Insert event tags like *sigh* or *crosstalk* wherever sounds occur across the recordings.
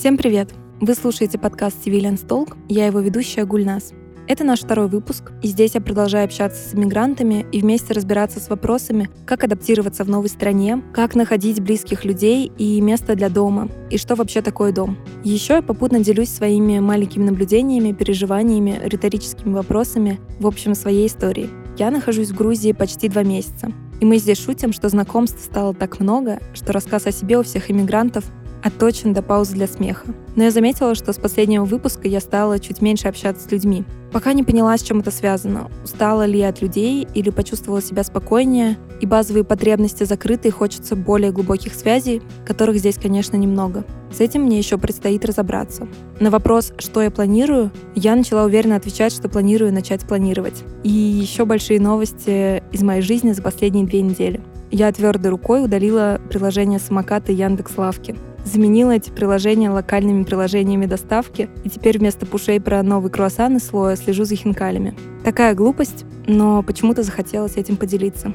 Всем привет! Вы слушаете подкаст Civilian Talk, я его ведущая Гульнас. Это наш второй выпуск, и здесь я продолжаю общаться с иммигрантами и вместе разбираться с вопросами, как адаптироваться в новой стране, как находить близких людей и место для дома, и что вообще такое дом. Еще я попутно делюсь своими маленькими наблюдениями, переживаниями, риторическими вопросами, в общем, своей истории. Я нахожусь в Грузии почти два месяца, и мы здесь шутим, что знакомств стало так много, что рассказ о себе у всех иммигрантов отточен до паузы для смеха. Но я заметила, что с последнего выпуска я стала чуть меньше общаться с людьми. Пока не поняла, с чем это связано. Устала ли я от людей или почувствовала себя спокойнее, и базовые потребности закрыты, и хочется более глубоких связей, которых здесь, конечно, немного. С этим мне еще предстоит разобраться. На вопрос, что я планирую, я начала уверенно отвечать, что планирую начать планировать. И еще большие новости из моей жизни за последние две недели. Я твердой рукой удалила приложение самоката Яндекс Лавки заменила эти приложения локальными приложениями доставки, и теперь вместо пушей про новый круассан из слоя слежу за хинкалями. Такая глупость, но почему-то захотелось этим поделиться.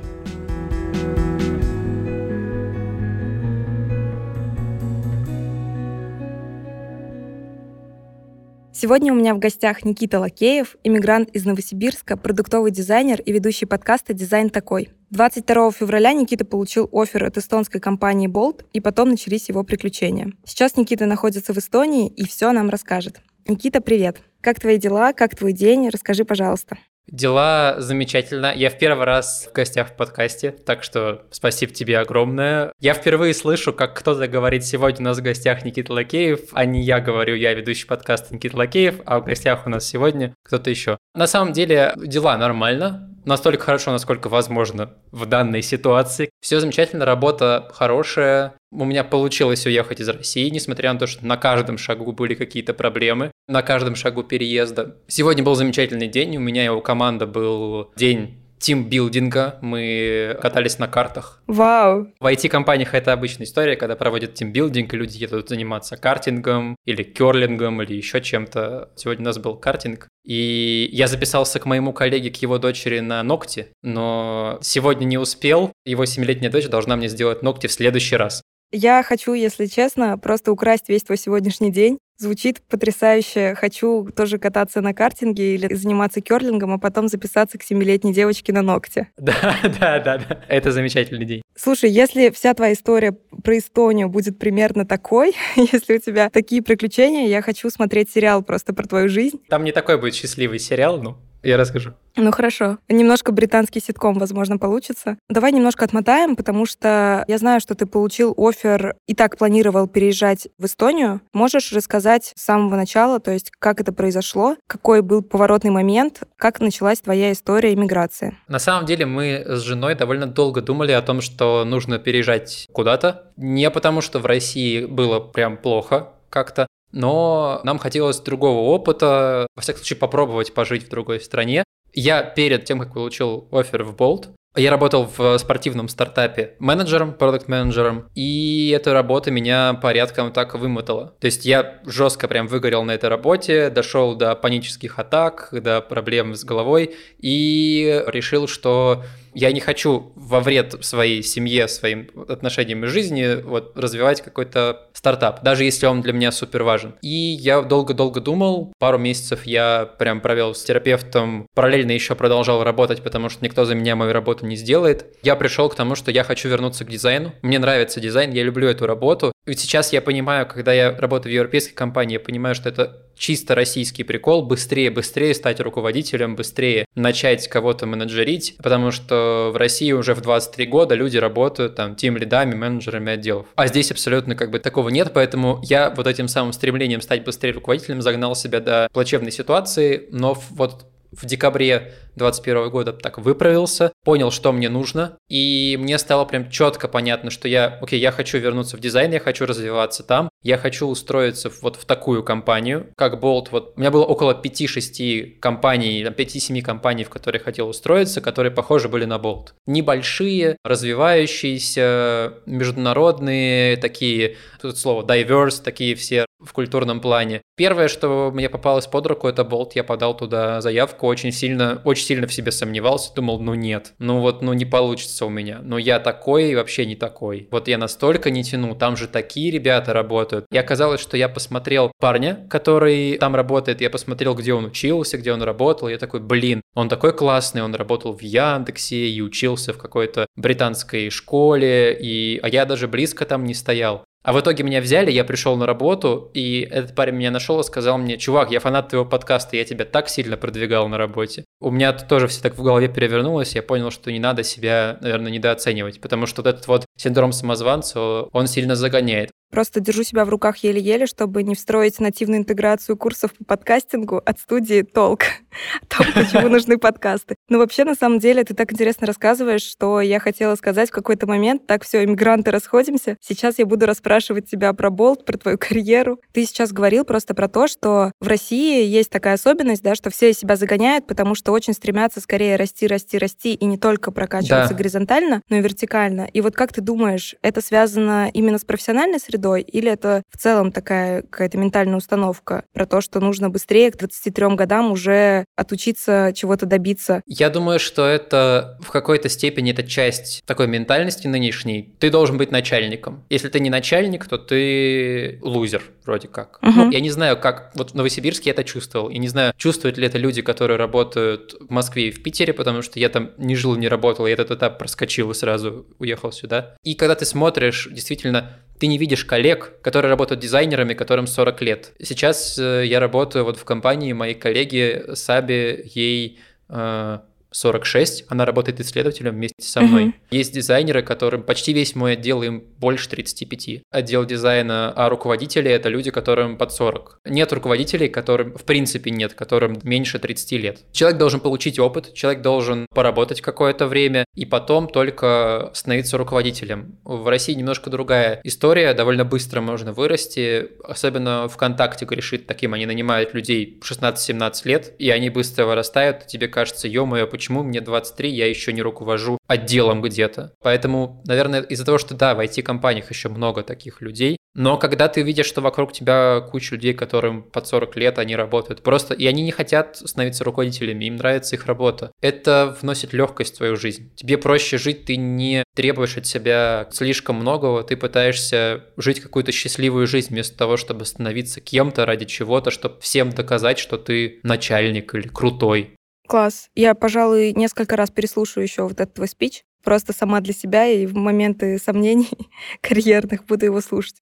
Сегодня у меня в гостях Никита Лакеев, иммигрант из Новосибирска, продуктовый дизайнер и ведущий подкаста «Дизайн такой». 22 февраля Никита получил офер от эстонской компании Bolt, и потом начались его приключения. Сейчас Никита находится в Эстонии и все нам расскажет. Никита, привет! Как твои дела? Как твой день? Расскажи, пожалуйста. Дела замечательно. Я в первый раз в гостях в подкасте, так что спасибо тебе огромное. Я впервые слышу, как кто-то говорит сегодня у нас в гостях Никита Лакеев, а не я говорю, я ведущий подкаста Никита Лакеев, а в гостях у нас сегодня кто-то еще. На самом деле дела нормально настолько хорошо, насколько возможно в данной ситуации. Все замечательно, работа хорошая. У меня получилось уехать из России, несмотря на то, что на каждом шагу были какие-то проблемы, на каждом шагу переезда. Сегодня был замечательный день, у меня и у команды был день тимбилдинга, мы катались на картах. Вау! В IT-компаниях это обычная история, когда проводят тимбилдинг, и люди едут заниматься картингом или керлингом или еще чем-то. Сегодня у нас был картинг. И я записался к моему коллеге, к его дочери на ногти, но сегодня не успел. Его семилетняя дочь должна мне сделать ногти в следующий раз. Я хочу, если честно, просто украсть весь твой сегодняшний день. Звучит потрясающе. Хочу тоже кататься на картинге или заниматься керлингом, а потом записаться к семилетней девочке на ногте. *laughs* Да, да, да, да. Это замечательный день. Слушай, если вся твоя история про Эстонию будет примерно такой, *laughs* если у тебя такие приключения, я хочу смотреть сериал просто про твою жизнь. Там не такой будет счастливый сериал, ну, я расскажу. Ну хорошо. Немножко британский ситком, возможно, получится. Давай немножко отмотаем, потому что я знаю, что ты получил офер и так планировал переезжать в Эстонию. Можешь рассказать с самого начала, то есть как это произошло, какой был поворотный момент, как началась твоя история иммиграции? На самом деле мы с женой довольно долго думали о том, что нужно переезжать куда-то. Не потому, что в России было прям плохо, как-то, но нам хотелось другого опыта, во всяком случае попробовать пожить в другой стране. Я перед тем, как получил офер в Bolt, я работал в спортивном стартапе менеджером, продукт-менеджером, и эта работа меня порядком так вымотала. То есть я жестко прям выгорел на этой работе, дошел до панических атак, до проблем с головой, и решил, что я не хочу во вред своей семье, своим отношениям и жизни вот, развивать какой-то стартап, даже если он для меня супер важен. И я долго-долго думал, пару месяцев я прям провел с терапевтом, параллельно еще продолжал работать, потому что никто за меня мою работу не сделает. Я пришел к тому, что я хочу вернуться к дизайну. Мне нравится дизайн, я люблю эту работу. Ведь сейчас я понимаю, когда я работаю в европейской компании, я понимаю, что это чисто российский прикол, быстрее, быстрее стать руководителем, быстрее начать кого-то менеджерить, потому что в России уже в 23 года люди работают там тем лидами, менеджерами отделов. А здесь абсолютно как бы такого нет, поэтому я вот этим самым стремлением стать быстрее руководителем загнал себя до плачевной ситуации, но вот в декабре 2021 года так выправился, понял, что мне нужно, и мне стало прям четко понятно, что я, окей, я хочу вернуться в дизайн, я хочу развиваться там, я хочу устроиться вот в такую компанию, как Bolt. Вот у меня было около 5-6 компаний, 5-7 компаний, в которые хотел устроиться, которые похожи были на Bolt. Небольшие, развивающиеся, международные, такие, тут слово diverse, такие все в культурном плане. Первое, что мне попалось под руку, это болт. Я подал туда заявку, очень сильно, очень сильно в себе сомневался, думал, ну нет, ну вот, ну не получится у меня. Ну я такой и вообще не такой. Вот я настолько не тяну, там же такие ребята работают. И оказалось, что я посмотрел парня, который там работает, я посмотрел, где он учился, где он работал, я такой, блин, он такой классный, он работал в Яндексе и учился в какой-то британской школе, и... а я даже близко там не стоял. А в итоге меня взяли, я пришел на работу, и этот парень меня нашел и сказал мне, чувак, я фанат твоего подкаста, я тебя так сильно продвигал на работе. У меня тоже все так в голове перевернулось, я понял, что не надо себя, наверное, недооценивать, потому что вот этот вот синдром самозванца, он сильно загоняет. Просто держу себя в руках еле-еле, чтобы не встроить нативную интеграцию курсов по подкастингу от студии Толк. *laughs* О том, почему нужны подкасты. Но вообще, на самом деле, ты так интересно рассказываешь, что я хотела сказать в какой-то момент, так все, иммигранты, расходимся. Сейчас я буду расспрашивать тебя про Болт, про твою *laughs* карьеру. Ты сейчас говорил просто про то, что в России есть такая особенность, да, что все себя загоняют, потому что очень стремятся скорее расти, расти, расти, и не только прокачиваться да. горизонтально, но и вертикально. И вот как ты думаешь, это связано именно с профессиональной средой, или это в целом такая какая-то ментальная установка про то, что нужно быстрее к 23 годам уже отучиться чего-то добиться? Я думаю, что это в какой-то степени это часть такой ментальности нынешней. Ты должен быть начальником. Если ты не начальник, то ты лузер вроде как. Угу. Ну, я не знаю, как вот в Новосибирске я это чувствовал. Я не знаю, чувствуют ли это люди, которые работают в Москве и в Питере, потому что я там не жил, не работал, я этот этап проскочил и сразу уехал сюда. И когда ты смотришь, действительно, ты не видишь коллег, которые работают дизайнерами, которым 40 лет. Сейчас э, я работаю вот в компании, моей коллеги Саби, ей э, 46, она работает исследователем вместе со мной. Mm-hmm. Есть дизайнеры, которым почти весь мой отдел им больше 35. Отдел дизайна, а руководители это люди, которым под 40. Нет руководителей, которым в принципе нет, которым меньше 30 лет. Человек должен получить опыт, человек должен поработать какое-то время и потом только становиться руководителем. В России немножко другая история, довольно быстро можно вырасти, особенно ВКонтакте грешит таким, они нанимают людей 16-17 лет, и они быстро вырастают, тебе кажется, ё-моё, почему почему мне 23, я еще не руковожу отделом где-то. Поэтому, наверное, из-за того, что да, в IT-компаниях еще много таких людей, но когда ты видишь, что вокруг тебя куча людей, которым под 40 лет они работают, просто, и они не хотят становиться руководителями, им нравится их работа, это вносит легкость в твою жизнь. Тебе проще жить, ты не требуешь от себя слишком многого, ты пытаешься жить какую-то счастливую жизнь вместо того, чтобы становиться кем-то ради чего-то, чтобы всем доказать, что ты начальник или крутой. Класс. Я, пожалуй, несколько раз переслушаю еще вот этот твой спич, просто сама для себя, и в моменты сомнений *laughs* карьерных буду его слушать.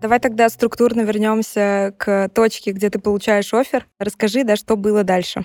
Давай тогда структурно вернемся к точке, где ты получаешь офер. Расскажи, да, что было дальше.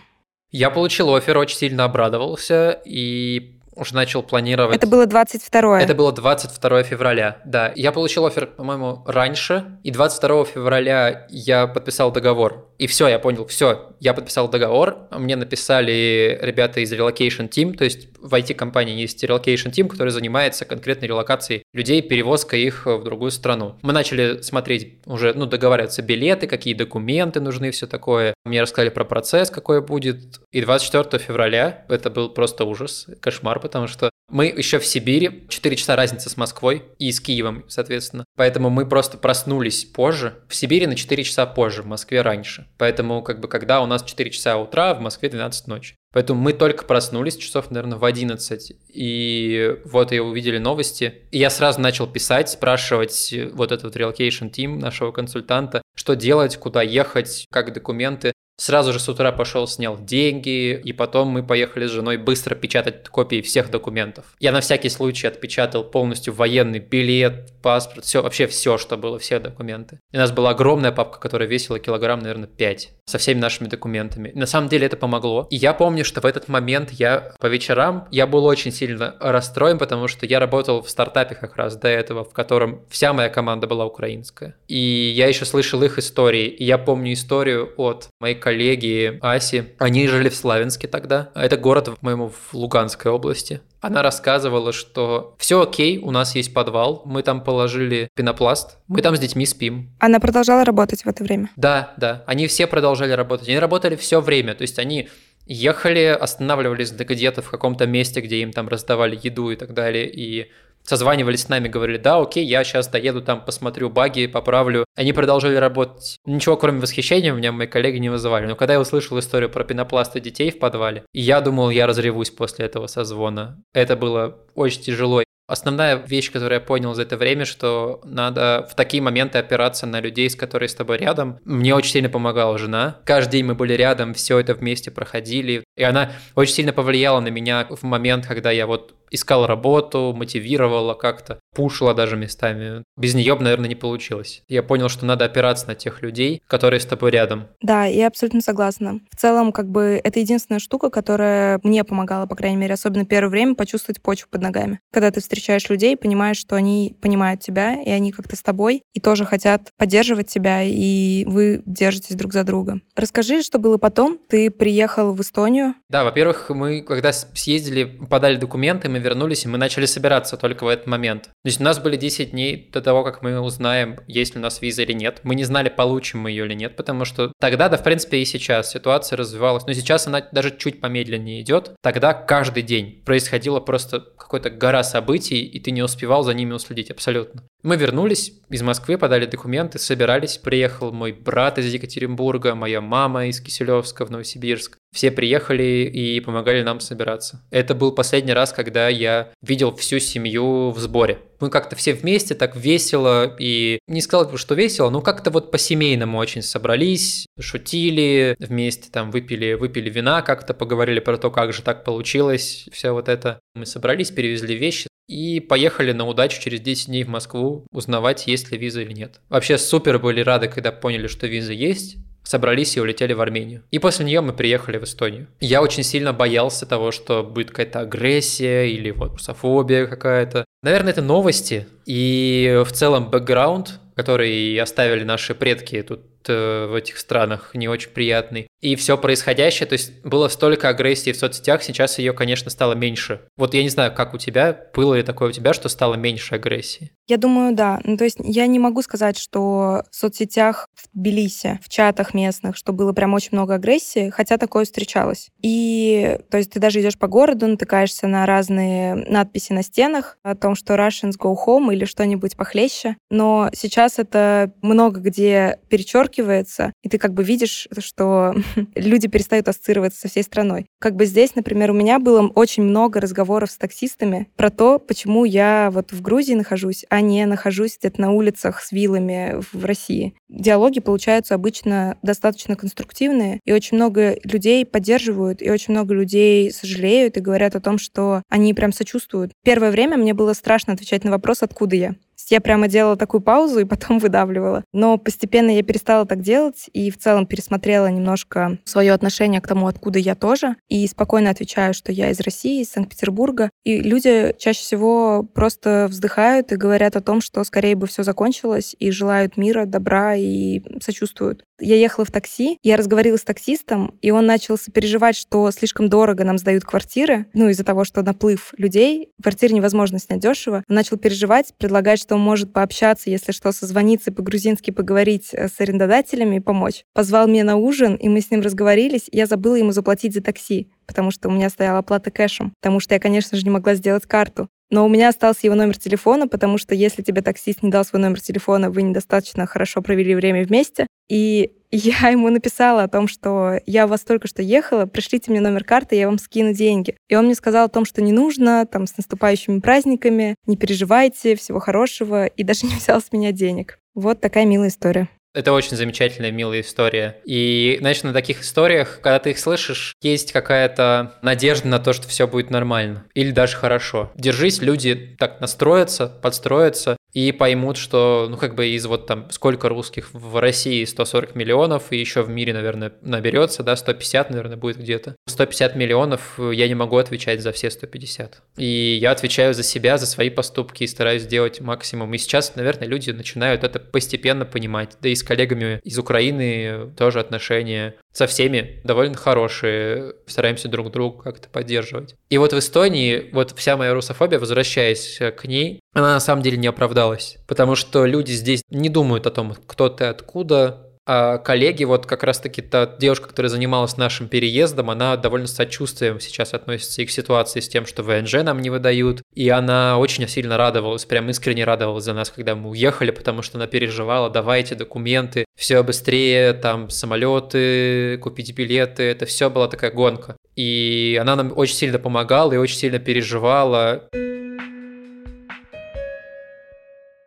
Я получил офер, очень сильно обрадовался и уже начал планировать. Это было 22 Это было 22 февраля, да. Я получил офер, по-моему, раньше, и 22 февраля я подписал договор. И все, я понял, все, я подписал договор, мне написали ребята из Relocation Team, то есть в IT-компании есть Relocation Team, который занимается конкретной релокацией людей, перевозкой их в другую страну. Мы начали смотреть уже, ну, договариваться билеты, какие документы нужны, все такое. Мне рассказали про процесс, какой будет. И 24 февраля, это был просто ужас, кошмар, потому что мы еще в Сибири, 4 часа разница с Москвой и с Киевом, соответственно. Поэтому мы просто проснулись позже. В Сибири на 4 часа позже, в Москве раньше. Поэтому, как бы, когда у нас 4 часа утра, в Москве 12 ночи. Поэтому мы только проснулись часов, наверное, в 11. И вот и увидели новости. И я сразу начал писать, спрашивать вот этот relocation team нашего консультанта, что делать, куда ехать, как документы. Сразу же с утра пошел, снял деньги, и потом мы поехали с женой быстро печатать копии всех документов. Я на всякий случай отпечатал полностью военный билет, паспорт, все, вообще все, что было, все документы. И у нас была огромная папка, которая весила килограмм, наверное, 5 со всеми нашими документами. На самом деле это помогло. И я помню, что в этот момент я по вечерам, я был очень сильно расстроен, потому что я работал в стартапе как раз до этого, в котором вся моя команда была украинская. И я еще слышал их истории. И я помню историю от моей коллеги Аси. Они жили в Славянске тогда. Это город, по-моему, в Луганской области. Она рассказывала, что все окей, у нас есть подвал, мы там положили пенопласт, мы там с детьми спим. Она продолжала работать в это время? Да, да. Они все продолжали работать. Они работали все время. То есть они Ехали, останавливались где-то в каком-то месте, где им там раздавали еду и так далее, и созванивались с нами, говорили, да, окей, я сейчас доеду там, посмотрю баги, поправлю. Они продолжали работать. Ничего, кроме восхищения, у меня мои коллеги не вызывали. Но когда я услышал историю про пенопласты детей в подвале, я думал, я разревусь после этого созвона. Это было очень тяжело. Основная вещь, которую я понял за это время, что надо в такие моменты опираться на людей, с которыми с тобой рядом. Мне очень сильно помогала жена. Каждый день мы были рядом, все это вместе проходили. И она очень сильно повлияла на меня в момент, когда я вот искал работу, мотивировала как-то, пушила даже местами. Без нее бы, наверное, не получилось. Я понял, что надо опираться на тех людей, которые с тобой рядом. Да, я абсолютно согласна. В целом, как бы, это единственная штука, которая мне помогала, по крайней мере, особенно первое время, почувствовать почву под ногами. Когда ты встречаешь людей, понимаешь, что они понимают тебя, и они как-то с тобой, и тоже хотят поддерживать тебя, и вы держитесь друг за друга. Расскажи, что было потом. Ты приехал в Эстонию. Да, во-первых, мы, когда съездили, подали документы, мы вернулись, и мы начали собираться только в этот момент. То есть у нас были 10 дней до того, как мы узнаем, есть ли у нас виза или нет. Мы не знали, получим мы ее или нет, потому что тогда, да, в принципе, и сейчас ситуация развивалась. Но сейчас она даже чуть помедленнее идет. Тогда каждый день происходила просто какая-то гора событий, и ты не успевал за ними уследить абсолютно. Мы вернулись из Москвы, подали документы, собирались. Приехал мой брат из Екатеринбурга, моя мама из Киселевска в Новосибирск. Все приехали и помогали нам собираться. Это был последний раз, когда я видел всю семью в сборе. Мы как-то все вместе так весело и не сказал бы, что весело, но как-то вот по-семейному очень собрались, шутили, вместе там выпили, выпили вина, как-то поговорили про то, как же так получилось, все вот это. Мы собрались, перевезли вещи, и поехали на удачу через 10 дней в Москву узнавать, есть ли виза или нет. Вообще супер были рады, когда поняли, что виза есть, собрались и улетели в Армению. И после нее мы приехали в Эстонию. Я очень сильно боялся того, что будет какая-то агрессия или вот русофобия какая-то. Наверное, это новости и в целом бэкграунд, который оставили наши предки тут в этих странах не очень приятный. И все происходящее, то есть было столько агрессии в соцсетях, сейчас ее, конечно, стало меньше. Вот я не знаю, как у тебя, было ли такое у тебя, что стало меньше агрессии? Я думаю, да. Ну, то есть я не могу сказать, что в соцсетях в Тбилиси, в чатах местных, что было прям очень много агрессии, хотя такое встречалось. И то есть ты даже идешь по городу, натыкаешься на разные надписи на стенах о том, что Russians go home или что-нибудь похлеще. Но сейчас это много где перечеркивается подчеркивается, и ты как бы видишь, что *laughs* люди перестают ассоциироваться со всей страной. Как бы здесь, например, у меня было очень много разговоров с таксистами про то, почему я вот в Грузии нахожусь, а не нахожусь где-то на улицах с вилами в России. Диалоги получаются обычно достаточно конструктивные, и очень много людей поддерживают, и очень много людей сожалеют и говорят о том, что они прям сочувствуют. Первое время мне было страшно отвечать на вопрос, откуда я я прямо делала такую паузу и потом *laughs* выдавливала. Но постепенно я перестала так делать и в целом пересмотрела немножко свое отношение к тому, откуда я тоже. И спокойно отвечаю, что я из России, из Санкт-Петербурга. И люди чаще всего просто вздыхают и говорят о том, что скорее бы все закончилось, и желают мира, добра и сочувствуют. Я ехала в такси, я разговаривала с таксистом, и он начал сопереживать, что слишком дорого нам сдают квартиры, ну, из-за того, что наплыв людей, квартиры невозможно снять дешево. Он начал переживать, предлагать, что может пообщаться, если что, созвониться по-грузински, поговорить э, с арендодателями и помочь. Позвал меня на ужин, и мы с ним разговорились. Я забыла ему заплатить за такси потому что у меня стояла оплата кэшем, потому что я, конечно же, не могла сделать карту. Но у меня остался его номер телефона, потому что если тебе таксист не дал свой номер телефона, вы недостаточно хорошо провели время вместе. И я ему написала о том, что я у вас только что ехала, пришлите мне номер карты, я вам скину деньги. И он мне сказал о том, что не нужно, там, с наступающими праздниками, не переживайте, всего хорошего, и даже *laughs* не взял с меня денег. Вот такая милая история. Это очень замечательная, милая история. И, знаешь, на таких историях, когда ты их слышишь, есть какая-то надежда на то, что все будет нормально. Или даже хорошо. Держись, люди так настроятся, подстроятся, и поймут, что, ну, как бы из вот там сколько русских в России 140 миллионов, и еще в мире, наверное, наберется, да, 150, наверное, будет где-то. 150 миллионов я не могу отвечать за все 150. И я отвечаю за себя, за свои поступки и стараюсь сделать максимум. И сейчас, наверное, люди начинают это постепенно понимать. Да и с коллегами из Украины тоже отношения со всеми довольно хорошие, стараемся друг друга как-то поддерживать. И вот в Эстонии, вот вся моя русофобия, возвращаясь к ней, она на самом деле не оправдалась, потому что люди здесь не думают о том, кто ты, откуда, А коллеги, вот как раз-таки та девушка, которая занималась нашим переездом, она довольно с сочувствием сейчас относится и к ситуации с тем, что ВНЖ нам не выдают. И она очень сильно радовалась, прям искренне радовалась за нас, когда мы уехали, потому что она переживала, давайте документы, все быстрее, там самолеты, купить билеты, это все была такая гонка. И она нам очень сильно помогала и очень сильно переживала.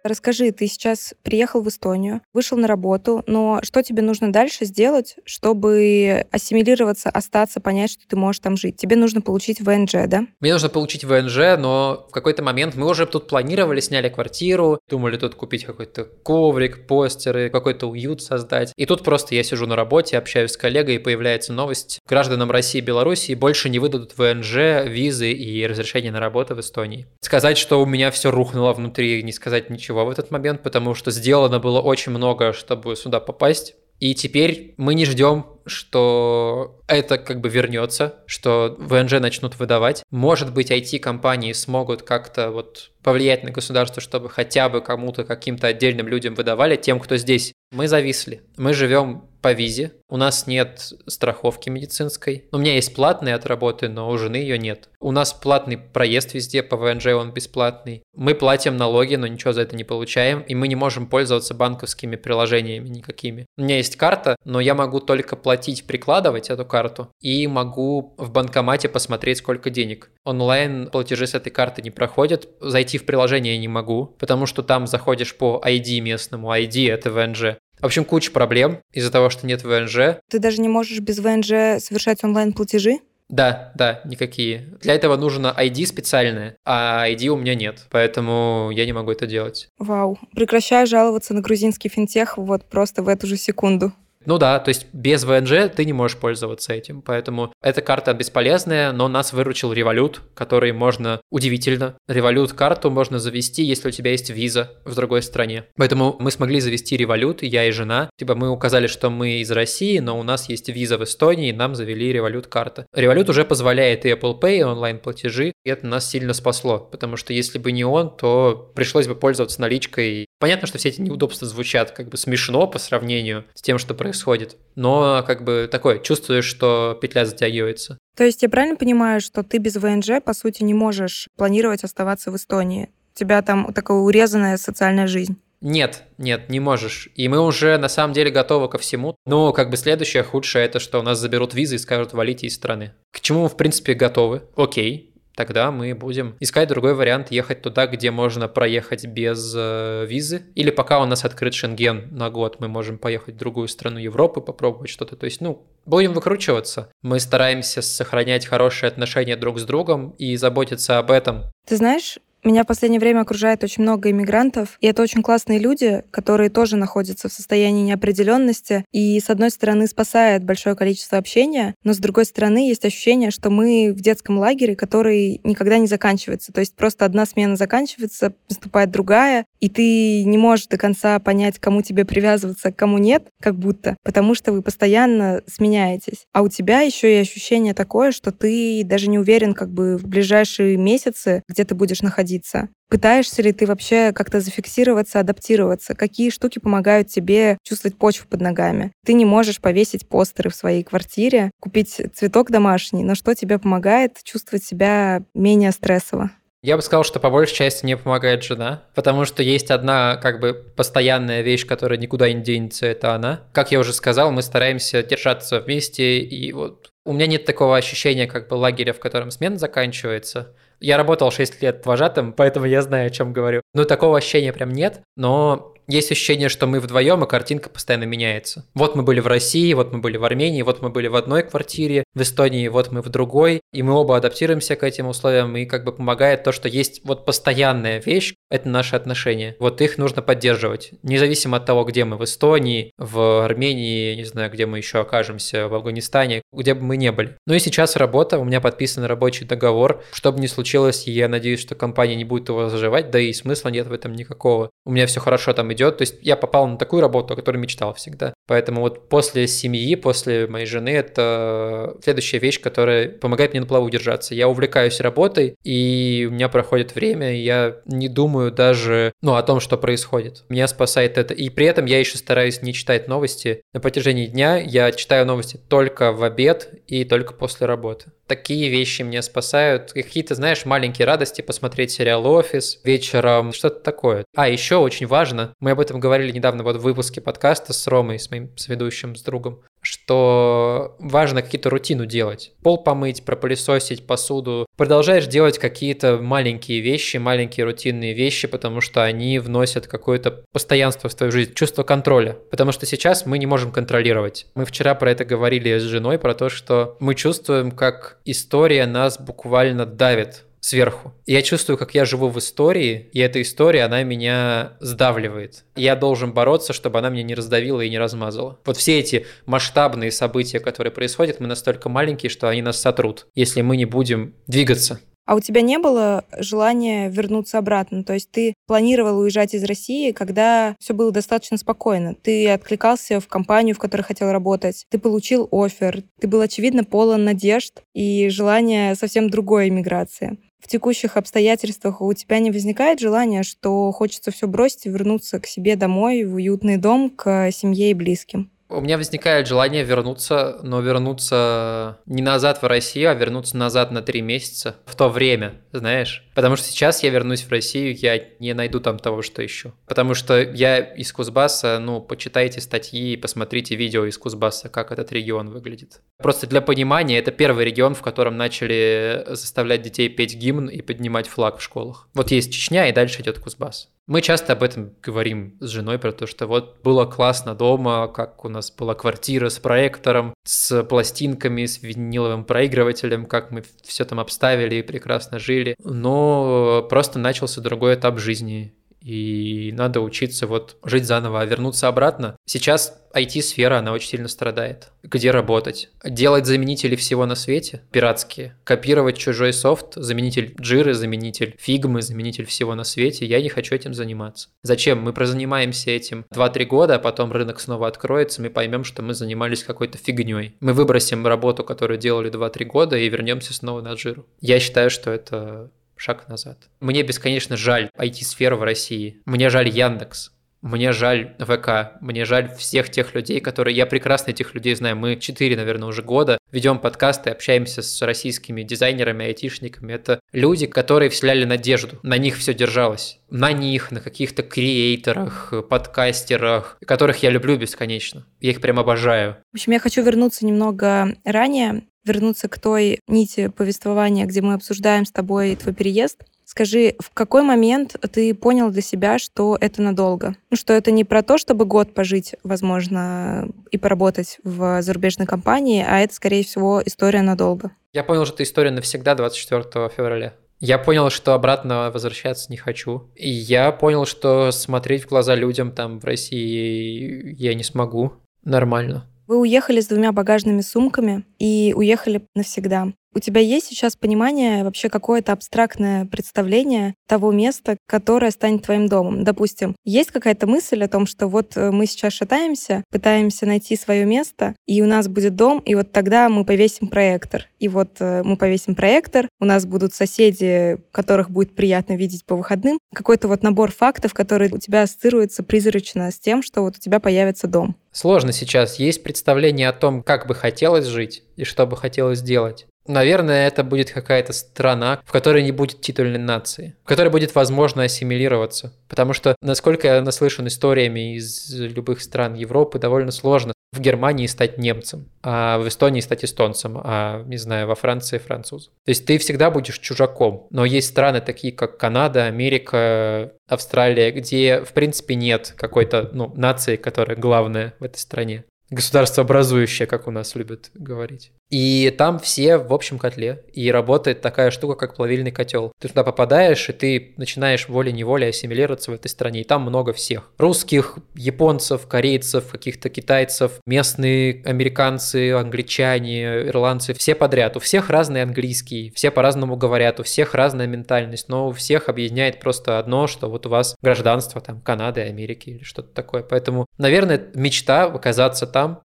Расскажи, ты сейчас приехал в Эстонию, вышел на работу, но что тебе нужно дальше сделать, чтобы ассимилироваться, остаться, понять, что ты можешь там жить? Тебе нужно получить ВНЖ, да? Мне нужно получить ВНЖ, но в какой-то момент мы уже тут планировали, сняли квартиру, думали тут купить какой-то коврик, постеры, какой-то уют создать. И тут просто я сижу на работе, общаюсь с коллегой, и появляется новость. Гражданам России и Беларуси больше не выдадут ВНЖ, визы и разрешение на работу в Эстонии. Сказать, что у меня все рухнуло внутри, не сказать ничего ничего в этот момент, потому что сделано было очень много, чтобы сюда попасть. И теперь мы не ждем, что это как бы вернется, что ВНЖ начнут выдавать. Может быть, IT-компании смогут как-то вот повлиять на государство, чтобы хотя бы кому-то, каким-то отдельным людям выдавали, тем, кто здесь. Мы зависли. Мы живем по визе. У нас нет страховки медицинской. У меня есть платные от работы, но у жены ее нет. У нас платный проезд везде, по ВНЖ он бесплатный. Мы платим налоги, но ничего за это не получаем, и мы не можем пользоваться банковскими приложениями никакими. У меня есть карта, но я могу только платить, прикладывать эту карту, и могу в банкомате посмотреть, сколько денег. Онлайн платежи с этой карты не проходят, зайти в приложение я не могу, потому что там заходишь по ID местному, ID это ВНЖ, в общем, куча проблем из-за того, что нет ВНЖ. Ты даже не можешь без ВНЖ совершать онлайн-платежи? Да, да, никакие. Для этого нужно ID специальное, а ID у меня нет, поэтому я не могу это делать. Вау. Прекращаю жаловаться на грузинский финтех вот просто в эту же секунду. Ну да, то есть без ВНЖ ты не можешь пользоваться этим, поэтому эта карта бесполезная, но нас выручил Revolut, который можно, удивительно, Revolut карту можно завести, если у тебя есть виза в другой стране. Поэтому мы смогли завести Revolut, я и жена. Типа мы указали, что мы из России, но у нас есть виза в Эстонии, и нам завели Revolut карта. Revolut уже позволяет и Apple Pay, и онлайн-платежи, и это нас сильно спасло, потому что если бы не он, то пришлось бы пользоваться наличкой. Понятно, что все эти неудобства звучат как бы смешно по сравнению с тем, что происходит. Но как бы такое, чувствуешь, что петля затягивается. То есть я правильно понимаю, что ты без ВНЖ, по сути, не можешь планировать оставаться в Эстонии? У тебя там такая урезанная социальная жизнь? Нет, нет, не можешь. И мы уже на самом деле готовы ко всему. Но как бы следующее худшее это, что у нас заберут визы и скажут валите из страны. К чему мы в принципе готовы? Окей, тогда мы будем искать другой вариант, ехать туда, где можно проехать без э, визы. Или пока у нас открыт Шенген на год, мы можем поехать в другую страну Европы, попробовать что-то. То есть, ну, будем выкручиваться. Мы стараемся сохранять хорошие отношения друг с другом и заботиться об этом. Ты знаешь, меня в последнее время окружает очень много иммигрантов, и это очень классные люди, которые тоже находятся в состоянии неопределенности, и с одной стороны спасает большое количество общения, но с другой стороны есть ощущение, что мы в детском лагере, который никогда не заканчивается. То есть просто одна смена заканчивается, наступает другая, и ты не можешь до конца понять, кому тебе привязываться, кому нет, как будто, потому что вы постоянно сменяетесь. А у тебя еще и ощущение такое, что ты даже не уверен как бы в ближайшие месяцы, где ты будешь находиться находиться? Пытаешься ли ты вообще как-то зафиксироваться, адаптироваться? Какие штуки помогают тебе чувствовать почву под ногами? Ты не можешь повесить постеры в своей квартире, купить цветок домашний, но что тебе помогает чувствовать себя менее стрессово? Я бы сказал, что по большей части мне помогает жена, потому что есть одна как бы постоянная вещь, которая никуда не денется, это она. Как я уже сказал, мы стараемся держаться вместе, и вот у меня нет такого ощущения как бы лагеря, в котором смена заканчивается. Я работал 6 лет вожатым, поэтому я знаю, о чем говорю. Но такого ощущения прям нет, но есть ощущение, что мы вдвоем, и картинка постоянно меняется. Вот мы были в России, вот мы были в Армении, вот мы были в одной квартире, в Эстонии, вот мы в другой, и мы оба адаптируемся к этим условиям, и как бы помогает то, что есть вот постоянная вещь, это наши отношения. Вот их нужно поддерживать, независимо от того, где мы, в Эстонии, в Армении, не знаю, где мы еще окажемся, в Афганистане, где бы мы не были. Ну и сейчас работа, у меня подписан рабочий договор, что бы ни случилось, я надеюсь, что компания не будет его заживать, да и смысла нет в этом никакого. У меня все хорошо там идет, то есть я попал на такую работу, о которой мечтал всегда. Поэтому вот после семьи, после моей жены, это следующая вещь, которая помогает мне на плаву держаться. Я увлекаюсь работой, и у меня проходит время, и я не думаю даже, ну, о том, что происходит. Меня спасает это. И при этом я еще стараюсь не читать новости. На протяжении дня я читаю новости только в обед и только после работы. Такие вещи меня спасают. Какие-то, знаешь, маленькие радости посмотреть сериал «Офис» вечером, что-то такое. А, еще очень важно, мы об этом говорили недавно вот в выпуске подкаста с Ромой, с моим соведущим, с другом, что важно какие-то рутину делать. Пол помыть, пропылесосить посуду. Продолжаешь делать какие-то маленькие вещи, маленькие рутинные вещи, потому что они вносят какое-то постоянство в твою жизнь, чувство контроля. Потому что сейчас мы не можем контролировать. Мы вчера про это говорили с женой, про то, что мы чувствуем, как история нас буквально давит сверху. Я чувствую, как я живу в истории, и эта история, она меня сдавливает. Я должен бороться, чтобы она меня не раздавила и не размазала. Вот все эти масштабные события, которые происходят, мы настолько маленькие, что они нас сотрут, если мы не будем двигаться. А у тебя не было желания вернуться обратно? То есть ты планировал уезжать из России, когда все было достаточно спокойно. Ты откликался в компанию, в которой хотел работать. Ты получил офер. Ты был, очевидно, полон надежд и желания совсем другой иммиграции в текущих обстоятельствах у тебя не возникает желания, что хочется все бросить и вернуться к себе домой, в уютный дом, к семье и близким? У меня возникает желание вернуться, но вернуться не назад в Россию, а вернуться назад на три месяца в то время, знаешь? Потому что сейчас я вернусь в Россию, я не найду там того, что ищу. Потому что я из Кузбасса, ну, почитайте статьи, посмотрите видео из Кузбасса, как этот регион выглядит. Просто для понимания, это первый регион, в котором начали заставлять детей петь гимн и поднимать флаг в школах. Вот есть Чечня, и дальше идет Кузбасс. Мы часто об этом говорим с женой, про то, что вот было классно дома, как у нас была квартира с проектором, с пластинками, с виниловым проигрывателем, как мы все там обставили и прекрасно жили. Но просто начался другой этап жизни и надо учиться вот жить заново, а вернуться обратно. Сейчас IT-сфера, она очень сильно страдает. Где работать? Делать заменители всего на свете, пиратские. Копировать чужой софт, заменитель джиры, заменитель фигмы, заменитель всего на свете. Я не хочу этим заниматься. Зачем? Мы прозанимаемся этим 2-3 года, а потом рынок снова откроется, мы поймем, что мы занимались какой-то фигней. Мы выбросим работу, которую делали 2-3 года, и вернемся снова на джиру. Я считаю, что это шаг назад. Мне бесконечно жаль IT-сферу в России. Мне жаль Яндекс. Мне жаль ВК, мне жаль всех тех людей, которые... Я прекрасно этих людей знаю. Мы 4, наверное, уже года ведем подкасты, общаемся с российскими дизайнерами, айтишниками. Это люди, которые вселяли надежду. На них все держалось. На них, на каких-то креаторах, подкастерах, которых я люблю бесконечно. Я их прям обожаю. В общем, я хочу вернуться немного ранее вернуться к той нити повествования, где мы обсуждаем с тобой твой переезд. Скажи, в какой момент ты понял для себя, что это надолго? Ну, что это не про то, чтобы год пожить, возможно, и поработать в зарубежной компании, а это, скорее всего, история надолго. Я понял, что это история навсегда 24 февраля. Я понял, что обратно возвращаться не хочу. И я понял, что смотреть в глаза людям там в России я не смогу нормально. Вы уехали с двумя багажными сумками и уехали навсегда. У тебя есть сейчас понимание, вообще какое-то абстрактное представление того места, которое станет твоим домом? Допустим, есть какая-то мысль о том, что вот э, мы сейчас шатаемся, пытаемся найти свое место, и у нас будет дом, и вот тогда мы повесим проектор. И вот э, мы повесим проектор, у нас будут соседи, которых будет приятно видеть по выходным. Какой-то вот набор фактов, которые у тебя ассоциируются призрачно с тем, что вот у тебя появится дом. Сложно сейчас. Есть представление о том, как бы хотелось жить и что бы хотелось делать. Наверное, это будет какая-то страна, в которой не будет титульной нации, в которой будет возможно ассимилироваться. Потому что, насколько я наслышан историями из любых стран Европы, довольно сложно в Германии стать немцем, а в Эстонии стать эстонцем, а, не знаю, во Франции французом. То есть ты всегда будешь чужаком. Но есть страны такие, как Канада, Америка, Австралия, где, в принципе, нет какой-то ну, нации, которая главная в этой стране государство образующее, как у нас любят говорить. И там все в общем котле. И работает такая штука, как плавильный котел. Ты туда попадаешь, и ты начинаешь волей-неволей ассимилироваться в этой стране. И там много всех. Русских, японцев, корейцев, каких-то китайцев, местные американцы, англичане, ирландцы. Все подряд. У всех разный английский, все по-разному говорят, у всех разная ментальность. Но у всех объединяет просто одно, что вот у вас гражданство там Канады, Америки или что-то такое. Поэтому, наверное, мечта оказаться там.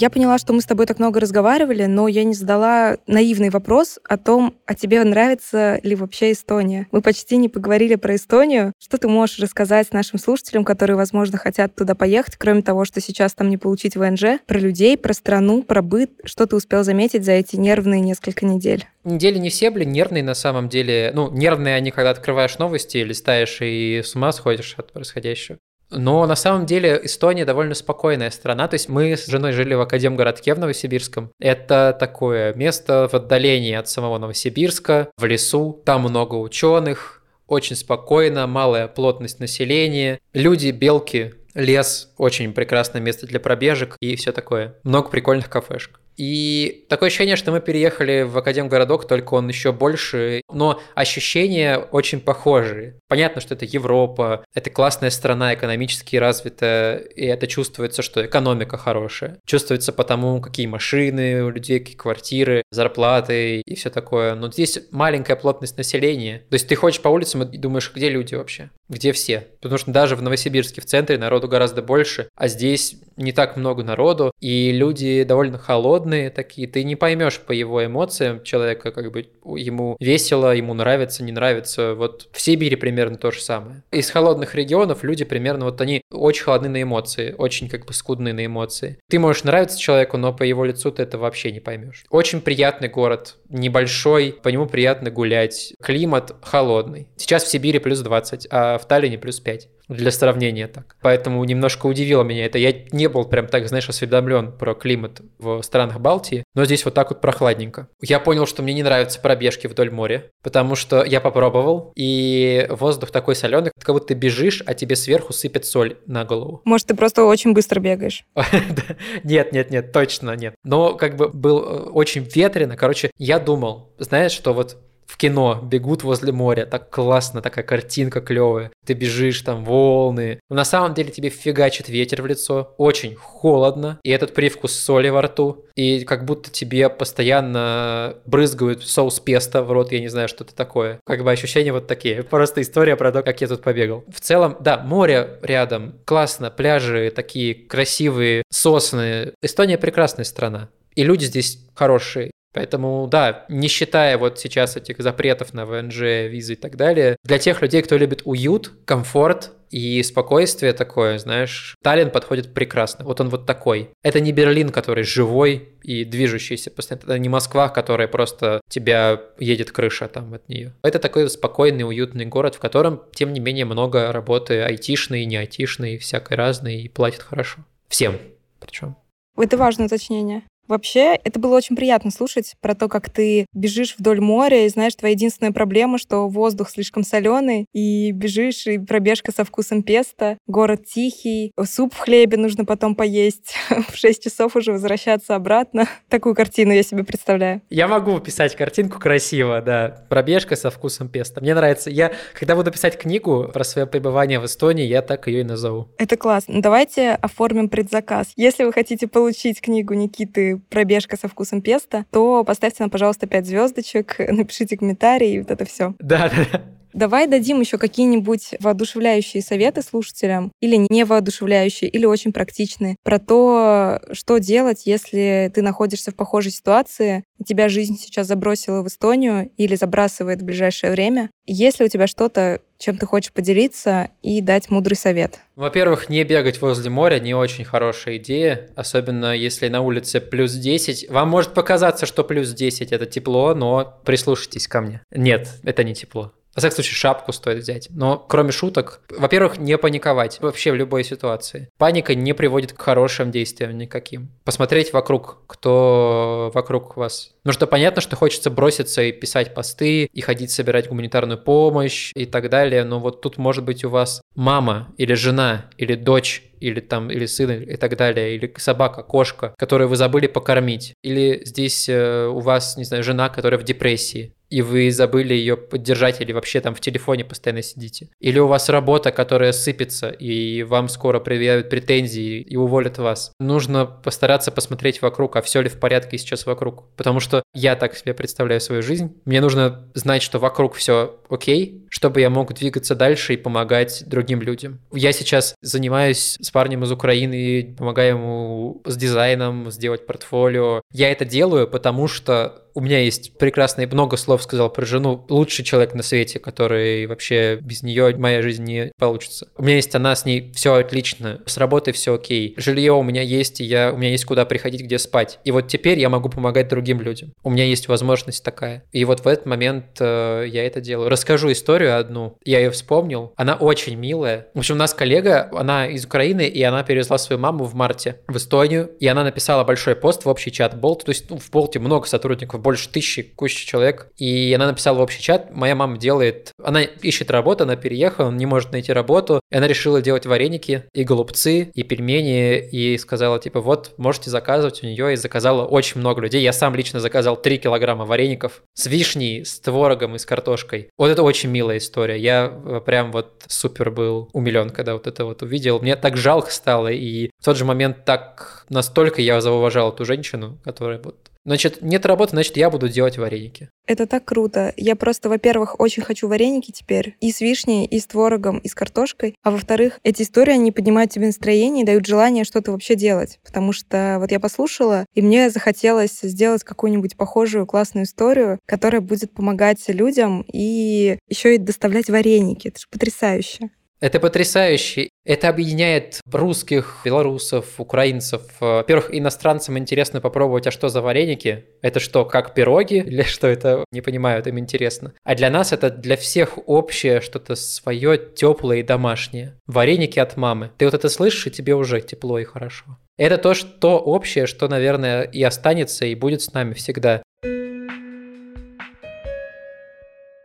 Я поняла, что мы с тобой так много разговаривали, но я не задала наивный вопрос о том, а тебе нравится ли вообще Эстония. Мы почти не поговорили про Эстонию. Что ты можешь рассказать нашим слушателям, которые, возможно, хотят туда поехать, кроме того, что сейчас там не получить ВНЖ, про людей, про страну, про быт? Что ты успел заметить за эти нервные несколько недель? Недели не все были нервные на самом деле. Ну, нервные они, когда открываешь новости, листаешь и с ума сходишь от происходящего. Но на самом деле Эстония довольно спокойная страна. То есть мы с женой жили в Академгородке в Новосибирском. Это такое место в отдалении от самого Новосибирска, в лесу. Там много ученых, очень спокойно, малая плотность населения. Люди, белки, лес, очень прекрасное место для пробежек и все такое. Много прикольных кафешек. И такое ощущение, что мы переехали в Академгородок, только он еще больше, но ощущения очень похожие. Понятно, что это Европа, это классная страна, экономически развитая, и это чувствуется, что экономика хорошая. Чувствуется потому, какие машины у людей, какие квартиры, зарплаты и все такое. Но здесь маленькая плотность населения. То есть ты ходишь по улицам и думаешь, где люди вообще? Где все? Потому что даже в Новосибирске в центре народу гораздо больше, а здесь не так много народу, и люди довольно холодные такие, ты не поймешь по его эмоциям человека, как бы ему весело, ему нравится, не нравится. Вот в Сибири примерно то же самое. Из холодных регионов люди примерно вот они очень холодны на эмоции, очень как бы скудны на эмоции. Ты можешь нравиться человеку, но по его лицу ты это вообще не поймешь. Очень приятный город, небольшой, по нему приятно гулять. Климат холодный. Сейчас в Сибири плюс 20, а в Таллине плюс 5 для сравнения так. Поэтому немножко удивило меня это. Я не был прям так, знаешь, осведомлен про климат в странах Балтии, но здесь вот так вот прохладненько. Я понял, что мне не нравятся пробежки вдоль моря, потому что я попробовал, и воздух такой соленый, как будто ты бежишь, а тебе сверху сыпет соль на голову. *laughs* Может, ты просто очень быстро бегаешь? *laughs* Нет, нет, нет, точно нет. Но как бы был э, очень ветрено. Короче, я думал, знаешь, что вот в кино бегут возле моря, так классно, такая картинка клевая. Ты бежишь, там волны. Но на самом деле тебе фигачит ветер в лицо, очень холодно, и этот привкус соли во рту, и как будто тебе постоянно брызгают соус песто в рот, я не знаю, что это такое. Как бы ощущения вот такие. Просто история про то, как я тут побегал. В целом, да, море рядом, классно, пляжи такие красивые, сосны. Эстония прекрасная страна. И люди здесь хорошие. Поэтому, да, не считая вот сейчас этих запретов на ВНЖ, визы и так далее, для тех людей, кто любит уют, комфорт и спокойствие такое, знаешь, Таллин подходит прекрасно. Вот он вот такой. Это не Берлин, который живой и движущийся постоянно. Это не Москва, которая просто тебя едет крыша там от нее. Это такой спокойный, уютный город, в котором, тем не менее, много работы айтишной, не айтишной, всякой разной, и платят хорошо. Всем причем. Это важное уточнение. Вообще, это было очень приятно слушать про то, как ты бежишь вдоль моря, и знаешь, твоя единственная проблема, что воздух слишком соленый, и бежишь, и пробежка со вкусом песта, город тихий, суп в хлебе нужно потом поесть, *laughs* в 6 часов уже возвращаться обратно. *laughs* Такую картину я себе представляю. Я могу писать картинку красиво, да. Пробежка со вкусом песта. Мне нравится. Я, когда буду писать книгу про свое пребывание в Эстонии, я так ее и назову. Это классно. Давайте оформим предзаказ. Если вы хотите получить книгу Никиты пробежка со вкусом песта, то поставьте нам, пожалуйста, 5 звездочек, *laughs* напишите комментарий и вот это все. Да, да, да. Давай дадим еще какие-нибудь воодушевляющие советы слушателям, или не воодушевляющие, или очень практичные, про то, что делать, если ты находишься в похожей ситуации, тебя жизнь сейчас забросила в Эстонию или забрасывает в ближайшее время. Есть ли у тебя что-то, чем ты хочешь поделиться и дать мудрый совет? Во-первых, не бегать возле моря не очень хорошая идея, особенно если на улице плюс 10. Вам может показаться, что плюс 10 это тепло, но прислушайтесь ко мне. Нет, это не тепло. Во всяком случае, шапку стоит взять. Но кроме шуток, во-первых, не паниковать вообще в любой ситуации. Паника не приводит к хорошим действиям никаким. Посмотреть вокруг, кто вокруг вас. Ну что понятно, что хочется броситься и писать посты, и ходить собирать гуманитарную помощь и так далее, но вот тут может быть у вас мама или жена или дочь или там, или сын, и так далее, или собака, кошка, которую вы забыли покормить, или здесь э, у вас, не знаю, жена, которая в депрессии, и вы забыли ее поддержать или вообще там в телефоне постоянно сидите. Или у вас работа, которая сыпется, и вам скоро предъявят претензии и уволят вас. Нужно постараться посмотреть вокруг, а все ли в порядке сейчас вокруг. Потому что я так себе представляю свою жизнь. Мне нужно знать, что вокруг все окей, чтобы я мог двигаться дальше и помогать другим людям. Я сейчас занимаюсь с парнем из Украины, помогаю ему с дизайном, сделать портфолио. Я это делаю, потому что у меня есть прекрасные много слов сказал про жену. Лучший человек на свете, который вообще без нее моя жизнь не получится. У меня есть она, с ней все отлично. С работой все окей. Жилье у меня есть, и я, у меня есть куда приходить, где спать. И вот теперь я могу помогать другим людям. У меня есть возможность такая. И вот в этот момент э, я это делаю. Расскажу историю одну. Я ее вспомнил. Она очень милая. В общем, у нас коллега, она из Украины, и она перевезла свою маму в марте в Эстонию. И она написала большой пост в общий чат Болт. То есть ну, в Болте много сотрудников, больше тысячи, куча человек. И она написала в общий чат, моя мама делает, она ищет работу, она переехала, не может найти работу, и она решила делать вареники и голубцы, и пельмени, и сказала, типа, вот, можете заказывать у нее, и заказала очень много людей. Я сам лично заказал 3 килограмма вареников с вишней, с творогом и с картошкой. Вот это очень милая история. Я э, прям вот супер был умилен, когда вот это вот увидел. Мне так жалко стало, и в тот же момент так настолько я зауважал эту женщину, которая вот Значит, нет работы, значит, я буду делать вареники. Это так круто. Я просто, во-первых, очень хочу вареники теперь. И с вишней, и с творогом, и с картошкой. А во-вторых, эти истории, они поднимают тебе настроение и дают желание что-то вообще делать. Потому что вот я послушала, и мне захотелось сделать какую-нибудь похожую классную историю, которая будет помогать людям и еще и доставлять вареники. Это же потрясающе. Это потрясающе. Это объединяет русских, белорусов, украинцев. Во-первых, иностранцам интересно попробовать, а что за вареники? Это что, как пироги? *laughs* Или что это? Не понимаю, им интересно. А для нас это для всех общее, что-то свое, теплое и домашнее. Вареники от мамы. Ты вот это слышишь, и тебе уже тепло и хорошо. Это то, что общее, что, наверное, и останется, и будет с нами всегда.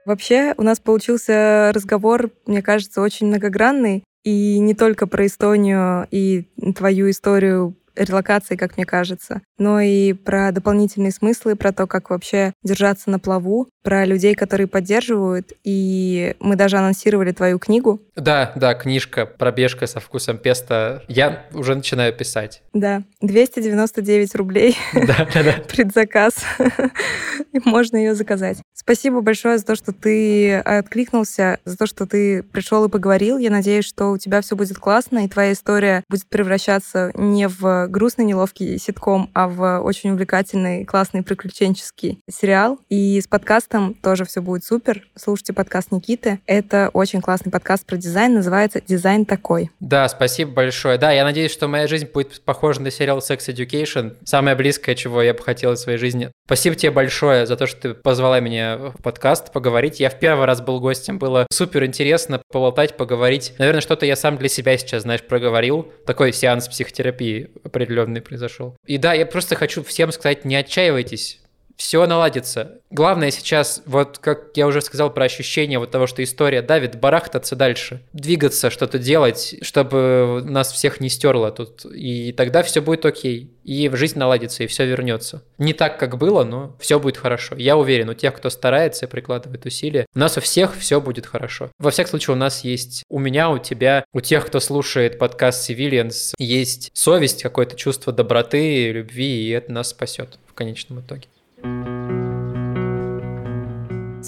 Вообще у нас получился разговор, мне кажется, очень многогранный. И не только про Эстонию и твою историю релокации, как мне кажется, но и про дополнительные смыслы, про то, как вообще держаться на плаву, про людей, которые поддерживают. И мы даже анонсировали твою книгу. Да, да, книжка «Пробежка со вкусом песта». Я уже начинаю писать. Да, 299 рублей. *laughs* Да, да, да. *laughs* Предзаказ. Можно ее заказать. Спасибо большое за то, что ты откликнулся, за то, что ты пришел и поговорил. Я надеюсь, что у тебя все будет классно, и твоя история будет превращаться не грустный, неловкий ситком, а в очень увлекательный, классный, приключенческий сериал. И с подкастом тоже все будет супер. Слушайте подкаст Никиты. Это очень классный подкаст про дизайн, называется «Дизайн такой». Да, спасибо большое. Да, я надеюсь, что моя жизнь будет похожа на сериал Sex Education. Самое близкое, чего я бы хотел в своей жизни. Спасибо тебе большое за то, что ты позвала меня в подкаст поговорить. Я в первый раз был гостем, было супер интересно поболтать, поговорить. Наверное, что-то я сам для себя сейчас, знаешь, проговорил. Такой сеанс психотерапии определенный произошел. И да, я просто хочу всем сказать, не отчаивайтесь все наладится. Главное сейчас, вот как я уже сказал про ощущение вот того, что история давит, барахтаться дальше, двигаться, что-то делать, чтобы нас всех не стерло тут. И тогда все будет окей. И жизнь наладится, и все вернется. Не так, как было, но все будет хорошо. Я уверен, у тех, кто старается и прикладывает усилия, у нас у всех все будет хорошо. Во всяком случае, у нас есть, у меня, у тебя, у тех, кто слушает подкаст Civilians, есть совесть, какое-то чувство доброты, любви, и это нас спасет в конечном итоге.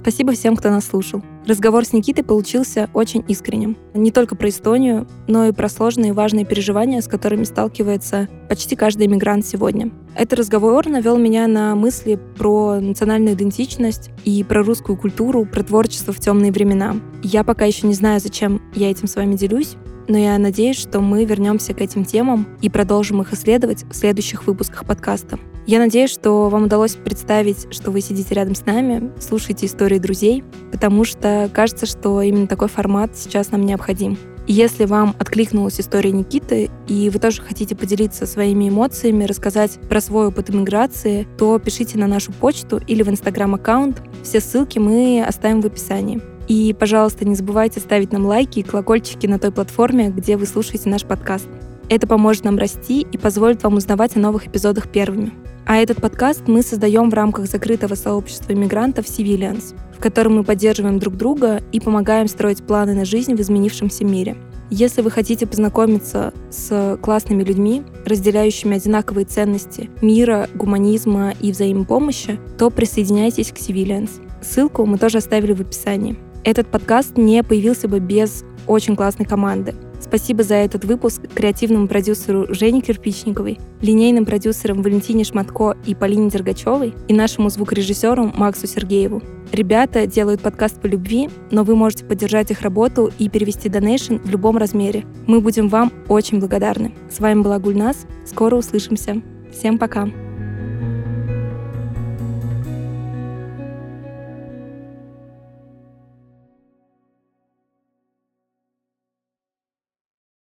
Спасибо всем, кто нас слушал. Разговор с Никитой получился очень искренним. Не только про Эстонию, но и про сложные и важные переживания, с которыми сталкивается почти каждый иммигрант сегодня. Этот разговор навел меня на мысли про национальную идентичность и про русскую культуру, про творчество в темные времена. Я пока еще не знаю, зачем я этим с вами делюсь, но я надеюсь, что мы вернемся к этим темам и продолжим их исследовать в следующих выпусках подкаста. Я надеюсь, что вам удалось представить, что вы сидите рядом с нами, слушаете истории друзей, потому что кажется, что именно такой формат сейчас нам необходим. Если вам откликнулась история Никиты, и вы тоже хотите поделиться своими эмоциями, рассказать про свой опыт иммиграции, то пишите на нашу почту или в инстаграм-аккаунт. Все ссылки мы оставим в описании. И, пожалуйста, не забывайте ставить нам лайки и колокольчики на той платформе, где вы слушаете наш подкаст. Это поможет нам расти и позволит вам узнавать о новых эпизодах первыми. А этот подкаст мы создаем в рамках закрытого сообщества иммигрантов Civilians, в котором мы поддерживаем друг друга и помогаем строить планы на жизнь в изменившемся мире. Если вы хотите познакомиться с классными людьми, разделяющими одинаковые ценности мира, гуманизма и взаимопомощи, то присоединяйтесь к Civilians. Ссылку мы тоже оставили в описании. Этот подкаст не появился бы без очень классной команды. Спасибо за этот выпуск креативному продюсеру Жене Кирпичниковой, линейным продюсерам Валентине Шматко и Полине Дергачевой и нашему звукорежиссеру Максу Сергееву. Ребята делают подкаст по любви, но вы можете поддержать их работу и перевести донейшн в любом размере. Мы будем вам очень благодарны. С вами была Гульнас. Скоро услышимся. Всем пока.